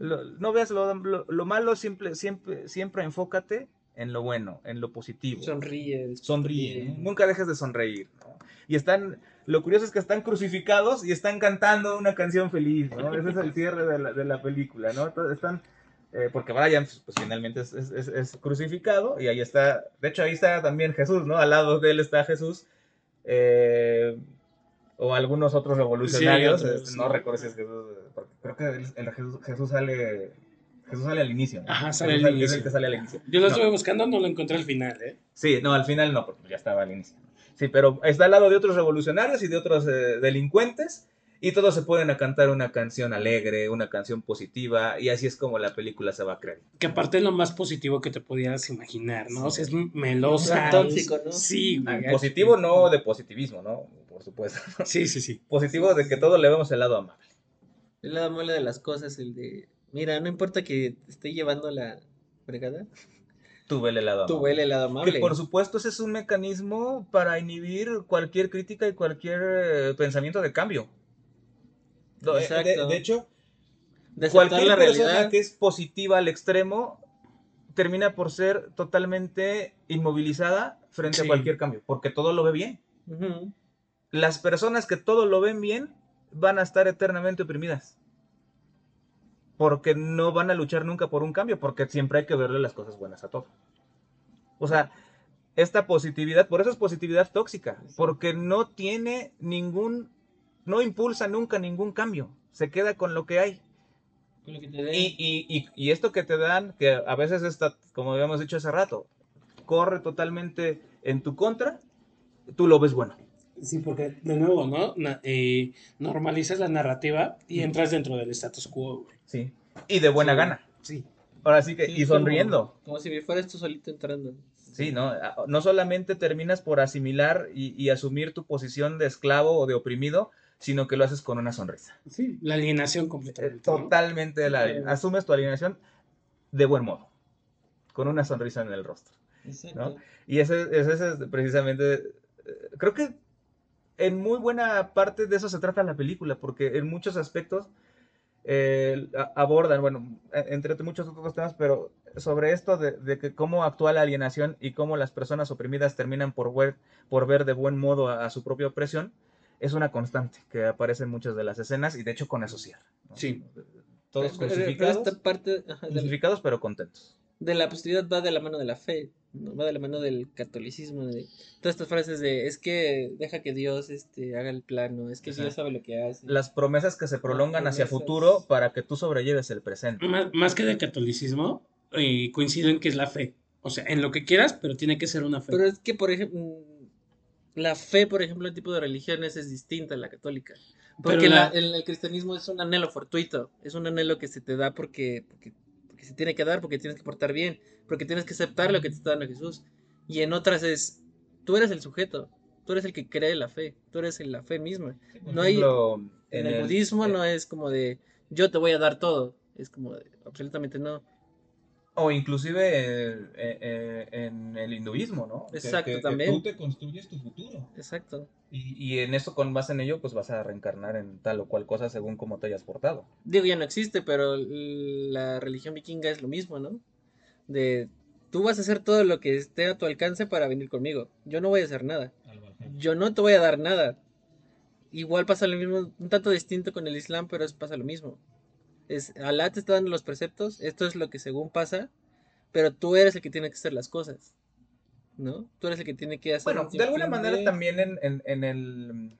S2: ¿no? no veas lo, lo, malo, siempre, siempre, siempre enfócate en lo bueno, en lo positivo.
S3: Sonríe.
S2: Sonríe, nunca dejes de sonreír, ¿no? Y están, lo curioso es que están crucificados y están cantando una canción feliz, ¿no? Ese es el cierre de la, de la película, ¿no? están, eh, porque Brian, pues, pues finalmente es, es, es, crucificado y ahí está, de hecho ahí está también Jesús, ¿no? Al lado de él está Jesús. Eh, o algunos otros revolucionarios, no recuerdo si es Jesús, creo que el, Jesús, sale Jesús sale al inicio.
S4: Ajá, sale al inicio.
S2: Es que sale al inicio.
S4: Yo lo estuve buscando, no lo encontré al final, ¿eh?
S2: Sí, no, al final no, porque ya estaba al inicio. Sí, pero está al lado de otros revolucionarios y de otros eh, delincuentes y todos se pueden a cantar una canción alegre, una canción positiva y así es como la película se va a crear.
S4: Que aparte es lo más positivo que te pudieras imaginar, ¿no? O sea, es melosa.
S3: tóxico, ¿no?
S4: Sí,
S2: ah, Positivo no de positivismo, ¿no? Por supuesto.
S4: Sí, sí, sí.
S2: Positivo de que todos le vemos el lado amable.
S3: El lado amable de las cosas, el de, mira, no importa que esté llevando la fregada,
S2: Tuve el helado
S3: amable. Tuve el helado amable.
S2: Que por supuesto ese es un mecanismo para inhibir cualquier crítica y cualquier eh, pensamiento de cambio. Exacto. De, hecho, cualquier la persona que es positiva al extremo termina por ser totalmente inmovilizada frente a cualquier cambio, porque todo lo ve bien. Las personas que todo lo ven bien van a estar eternamente oprimidas porque no van a luchar nunca por un cambio, porque siempre hay que verle las cosas buenas a todo. O sea, esta positividad, por eso es positividad tóxica, porque no tiene ningún, no impulsa nunca ningún cambio, se queda con lo que hay. y, esto que te dan, que a veces está, como habíamos dicho hace rato, corre totalmente en tu contra, tú lo ves bueno.
S4: Sí, porque de nuevo, ¿no? Eh, normalizas la narrativa y entras dentro del status quo.
S2: Sí. y de buena
S3: Sí.
S2: gana.
S4: Sí.
S2: Ahora sí que,
S3: Sí,
S2: y
S3: como-
S2: sonriendo.
S3: Como, si fueras tú solito entrando.
S2: Sí, ¿no? Ah, No solamente terminas por asimilar y, y asumir tu posición de esclavo o de oprimido, sino que lo haces con una sonrisa.
S4: Sí, la alienación
S2: Eh,
S4: completamente. ¿no?
S2: Totalmente la,
S3: Sí.
S2: asumes tu alienación de buen modo, con una sonrisa en el rostro.
S3: Exacto.
S2: ¿no? Y ese, ese es precisamente, eh, creo que en muy buena parte de eso se trata la película, porque en muchos aspectos eh, abordan, bueno, e- entre muchos otros temas, pero sobre esto de, de que cómo actúa la alienación y cómo las personas oprimidas terminan por ver, por ver de buen modo a, a su propia opresión, es una constante que aparece en muchas de las escenas y de hecho con eso cierra. ¿no?
S4: Sí.
S2: Todos
S3: Pero-
S2: crucificados,
S3: esta parte ajá, de,
S2: crucificados pero contentos.
S3: de la positividad va de la mano de la fe. Va de la mano del catolicismo, de todas estas frases de es que deja que Dios este, haga el plano, es que Dios sabe lo que hace.
S2: Las promesas que se prolongan hacia futuro para que tú sobrelleves el presente.
S4: Más, más que de catolicismo, eh, coincido en que es la fe. O sea, en lo que quieras, pero tiene que ser una fe.
S3: Pero es que, por ejemplo, la fe, por ejemplo, en tipo de religiones es distinta a la católica. Porque
S4: la-
S3: la- el, el cristianismo es un anhelo fortuito, es un anhelo que se te da porque, porque, porque se tiene que dar, porque tienes que portar bien, porque tienes que aceptar lo que te está dando Jesús. Y en otras es, tú eres el sujeto, tú eres el que cree la fe, tú eres la fe misma. No hay-
S2: ejemplo,
S3: En, el, budismo
S2: eh,
S3: no es como de, yo te voy a dar todo, es como de, absolutamente no.
S2: O inclusive eh, eh, en el hinduismo, ¿no?
S3: Exacto,
S2: que- que
S3: también.
S2: tú te construyes tu futuro.
S3: Exacto.
S2: Y, y en eso, con base en ello, pues vas a reencarnar en tal o cual cosa según cómo te hayas portado.
S3: Digo, ya no existe, pero la religión vikinga es lo mismo, ¿no? De tú vas a hacer todo lo que esté a tu alcance para venir conmigo. Yo no voy a hacer nada. Yo no te voy a dar nada. Igual pasa lo mismo, un tanto distinto con el Islam, pero es, pasa lo mismo. Es, Alá te está dando los preceptos, esto es lo que según pasa, pero tú eres el que tiene que hacer las cosas. ¿No? Tú eres el que tiene que hacer.
S2: Bueno, de alguna manera
S3: de-
S2: también en, en, en el,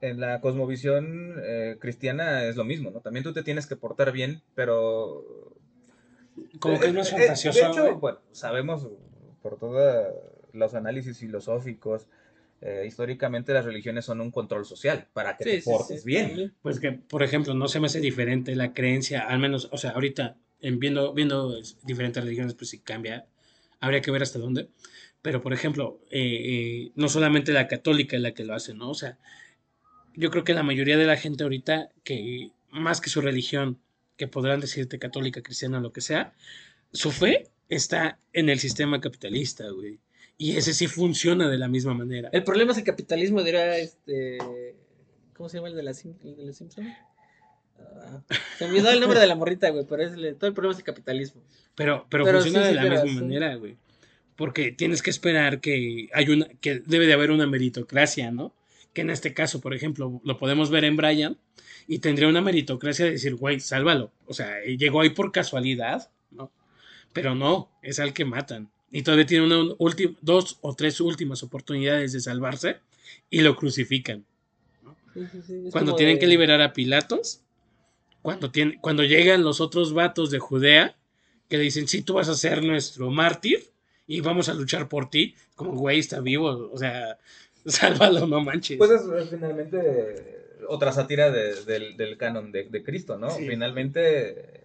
S2: en la cosmovisión eh, cristiana es lo mismo, ¿no? También tú te tienes que portar bien, pero...
S4: Como que no es
S2: Eh, eh,
S4: fantasioso.
S2: De hecho, bueno, sabemos por todos los análisis filosóficos, eh, históricamente las religiones son un control social para que
S3: Sí,
S2: te portes
S3: sí,
S2: bien.
S4: Pues que, por ejemplo, no se me hace diferente la creencia, al menos, o sea, ahorita, en viendo, viendo diferentes religiones, pues sí cambia, habría que ver hasta dónde. Pero, por ejemplo, eh, eh, no solamente la católica es la que lo hace, ¿no? O sea, yo creo que la mayoría de la gente ahorita, que más que su religión, que podrán decirte católica, cristiana, lo que sea, su fe está en el sistema capitalista, güey. Y ese sí funciona de la misma manera.
S3: El problema es el capitalismo, dirá este. ¿Cómo se llama el de la Sim- el de los Simpsons? Ah, se me olvidó el nombre de la morrita, güey, pero es, el- todo el problema es el capitalismo.
S4: Pero, pero,
S3: Pero
S4: funciona
S3: sí,
S4: de
S3: sí,
S4: la
S3: pero
S4: misma
S3: sí.
S4: manera, güey. Porque tienes que esperar que hay una, que debe de haber una meritocracia, ¿no? Que en este caso, por ejemplo, lo podemos ver en Brian y tendría una meritocracia de decir, güey, sálvalo. O sea, llegó ahí por casualidad, ¿no? Pero no, es al que matan. Y todavía tiene una dos o tres últimas oportunidades de salvarse y lo crucifican.
S3: Sí, sí, sí, es
S4: Cuando tienen
S3: de-
S4: que liberar a Pilatos, cuando, tiene, cuando llegan los otros vatos de Judea, que le dicen, sí, tú vas a ser nuestro mártir y vamos a luchar por ti, como, güey, está vivo, o sea, sálvalo, no manches.
S2: Pues es, es finalmente otra sátira de- del, del canon de, de Cristo, ¿no?
S4: Sí.
S2: Finalmente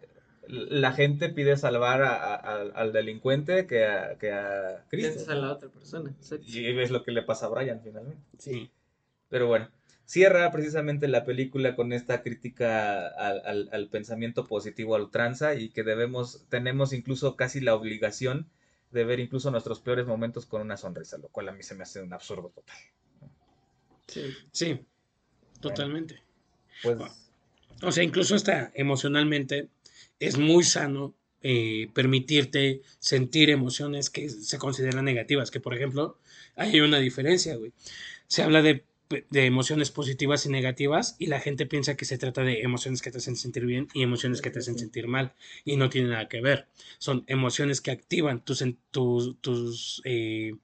S2: la gente pide salvar a- a- al- al delincuente que a, que a Cristo.
S3: Piensas a la otra persona. exacto.
S2: Y es lo que le pasa a Brian finalmente.
S4: sí.
S2: Pero bueno, cierra precisamente la película con esta crítica al, al- al pensamiento positivo a ultranza y que debemos, tenemos incluso casi la obligación de ver incluso nuestros peores momentos con una sonrisa, lo cual a mí se me hace un absurdo total.
S3: Sí.
S4: Sí, totalmente.
S2: Pues
S4: O sea, incluso hasta emocionalmente es muy sano eh, permitirte sentir emociones que se consideran negativas, que por ejemplo, hay una diferencia, güey. Se habla de, de emociones positivas y negativas y la gente piensa que se trata de emociones que te hacen sentir bien y emociones que te hacen sentir mal y no tiene nada que ver. Son emociones que activan tus, tus, tus, eh,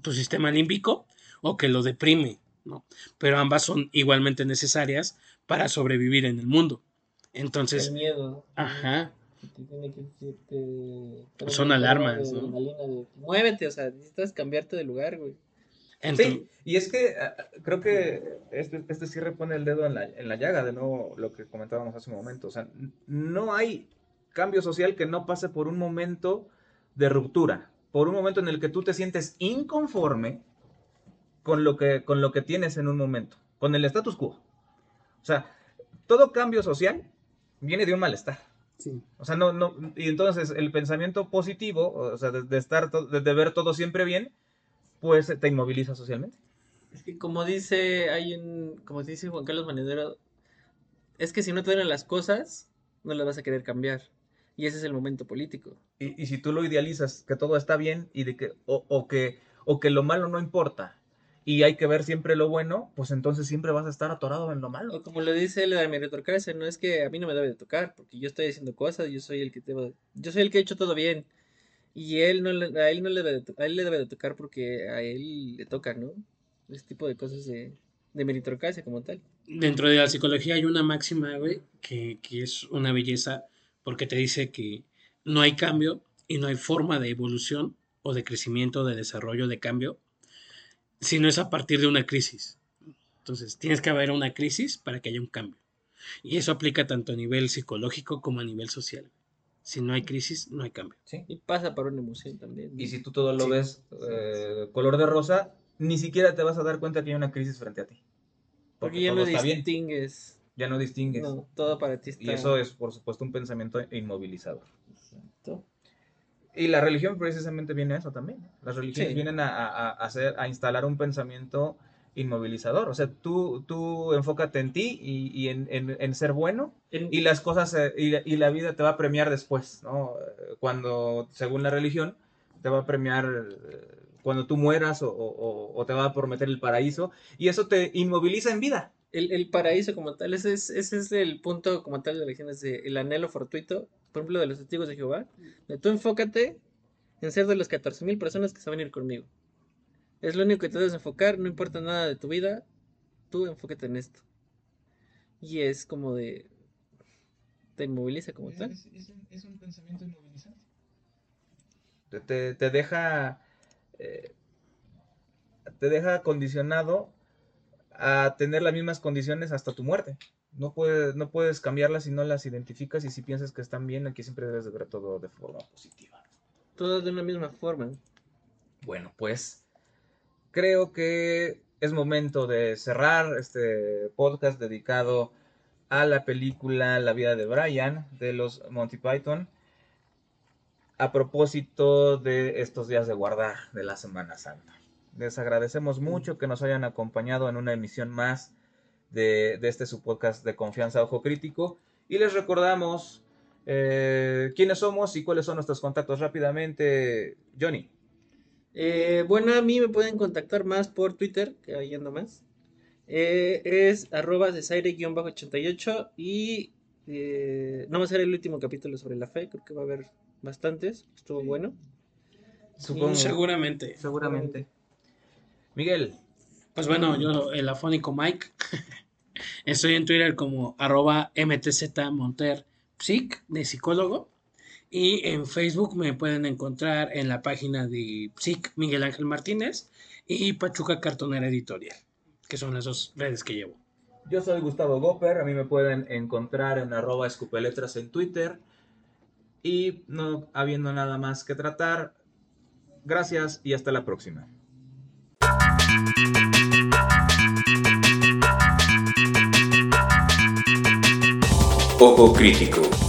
S4: tu sistema límbico o que lo deprime, ¿no? Pero ambas son igualmente necesarias para sobrevivir en el mundo. Entonces,
S3: el miedo.
S4: ajá,
S3: que te tiene que- que te-
S4: Son alarmas,
S3: de
S4: ¿no?
S3: de, Muévete, o sea, necesitas cambiarte de lugar, güey.
S2: sí, y es que ah, creo que este, este cierre pone el dedo en la, en la llaga, de nuevo lo que comentábamos hace un momento. O sea, no hay cambio social que no pase por un momento de ruptura, por un momento en el que tú te sientes inconforme con lo que, con lo que tienes en un momento, con el status quo. O sea, todo cambio social viene de un malestar. Sí. O sea, no, no, y entonces el pensamiento positivo, o sea, de, estar, de, ver todo siempre bien, pues te inmoviliza socialmente.
S3: Es que como dice, hay un, como dice Juan Carlos Manedero, es que si no te dan las cosas, no las vas a querer cambiar. Y ese es el momento político.
S2: Y, y si tú lo idealizas, que todo está bien y de que, o, o, que, o que lo malo no importa, y hay que ver siempre lo bueno, pues entonces siempre vas a estar atorado en lo malo.
S3: O como lo dice el de meritocracia, no es que a mí no me debe de tocar, porque yo estoy haciendo cosas, yo soy el que yo soy el que he hecho todo bien. Y él no a él no le debe de, a él le debe de tocar porque a él le toca, ¿no? Ese tipo de cosas de, de meritocracia como tal.
S4: Dentro de la psicología hay una máxima, güey, que, que es una belleza, porque te dice que no hay cambio y no hay forma de evolución o de crecimiento, de desarrollo, de cambio si no es a partir de una crisis. Entonces, tienes que haber una crisis para que haya un cambio. Y eso aplica tanto a nivel psicológico como a nivel social. Si no hay crisis, no hay cambio.
S3: Sí. Y pasa por una emoción también.
S2: Y si tú todo lo ves eh, color de rosa, ni siquiera te vas a dar cuenta que hay una crisis frente a ti.
S3: Porque, ya no distingues.
S2: Ya no distingues.
S3: No, todo para ti está...
S2: Y eso es, por supuesto, un pensamiento inmovilizador. Exacto. Y la religión precisamente viene a eso también. Las religiones vienen a, hacer, a instalar un pensamiento inmovilizador. O sea, tú, tú enfócate en ti y, en, ser bueno y las cosas eh, y, la vida te va a premiar después, ¿no? Cuando, según la religión, te va a premiar eh, cuando tú mueras o, te va a prometer el paraíso y eso te inmoviliza en vida.
S3: El, paraíso como tal, ese es, ese es el punto como tal de la religión, es el anhelo fortuito por ejemplo, de los testigos de Jehová, de tú enfócate en ser de las 14.000 personas que se van a ir conmigo. Es lo único que te debes enfocar, no importa nada de tu vida, tú enfócate en esto. Y es como de... Te inmoviliza como tal.
S2: Es, un, pensamiento inmovilizante. Te, te deja... Eh, te deja condicionado a tener las mismas condiciones hasta tu muerte. No puedes, no puedes cambiarlas si no las identificas y si piensas que están bien, aquí siempre debes de ver todo de forma positiva.
S3: Todo de una misma forma.
S2: Bueno, pues creo que es momento de cerrar este podcast dedicado a la película La vida de Brian de los Monty Python a propósito de estos días de guardar de la Semana Santa. Les agradecemos mucho que nos hayan acompañado en una emisión más de, este su podcast de confianza Ojo Crítico. Y les recordamos eh, quiénes somos y cuáles son nuestros contactos rápidamente. Johnny.
S3: Eh, bueno, a mí me pueden contactar más por Twitter, que ahí ando más. Eh, es arroba desaire-88 y no va a ser el último capítulo sobre la fe, creo que va a haber bastantes, estuvo bueno.
S4: Supongo. Seguramente.
S2: Seguramente. Miguel.
S4: Pues bueno, yo, el afónico Mike, estoy en Twitter como arroba de psicólogo. Y en Facebook me pueden encontrar en la página de Psic Miguel Ángel Martínez y Pachuca Cartonera Editorial, que son las dos redes que llevo.
S2: Yo soy Gustavo Goper, a mí me pueden encontrar en arroba escupeletras en Twitter. Y no habiendo nada más que tratar, gracias y hasta la próxima. Ojo crítico.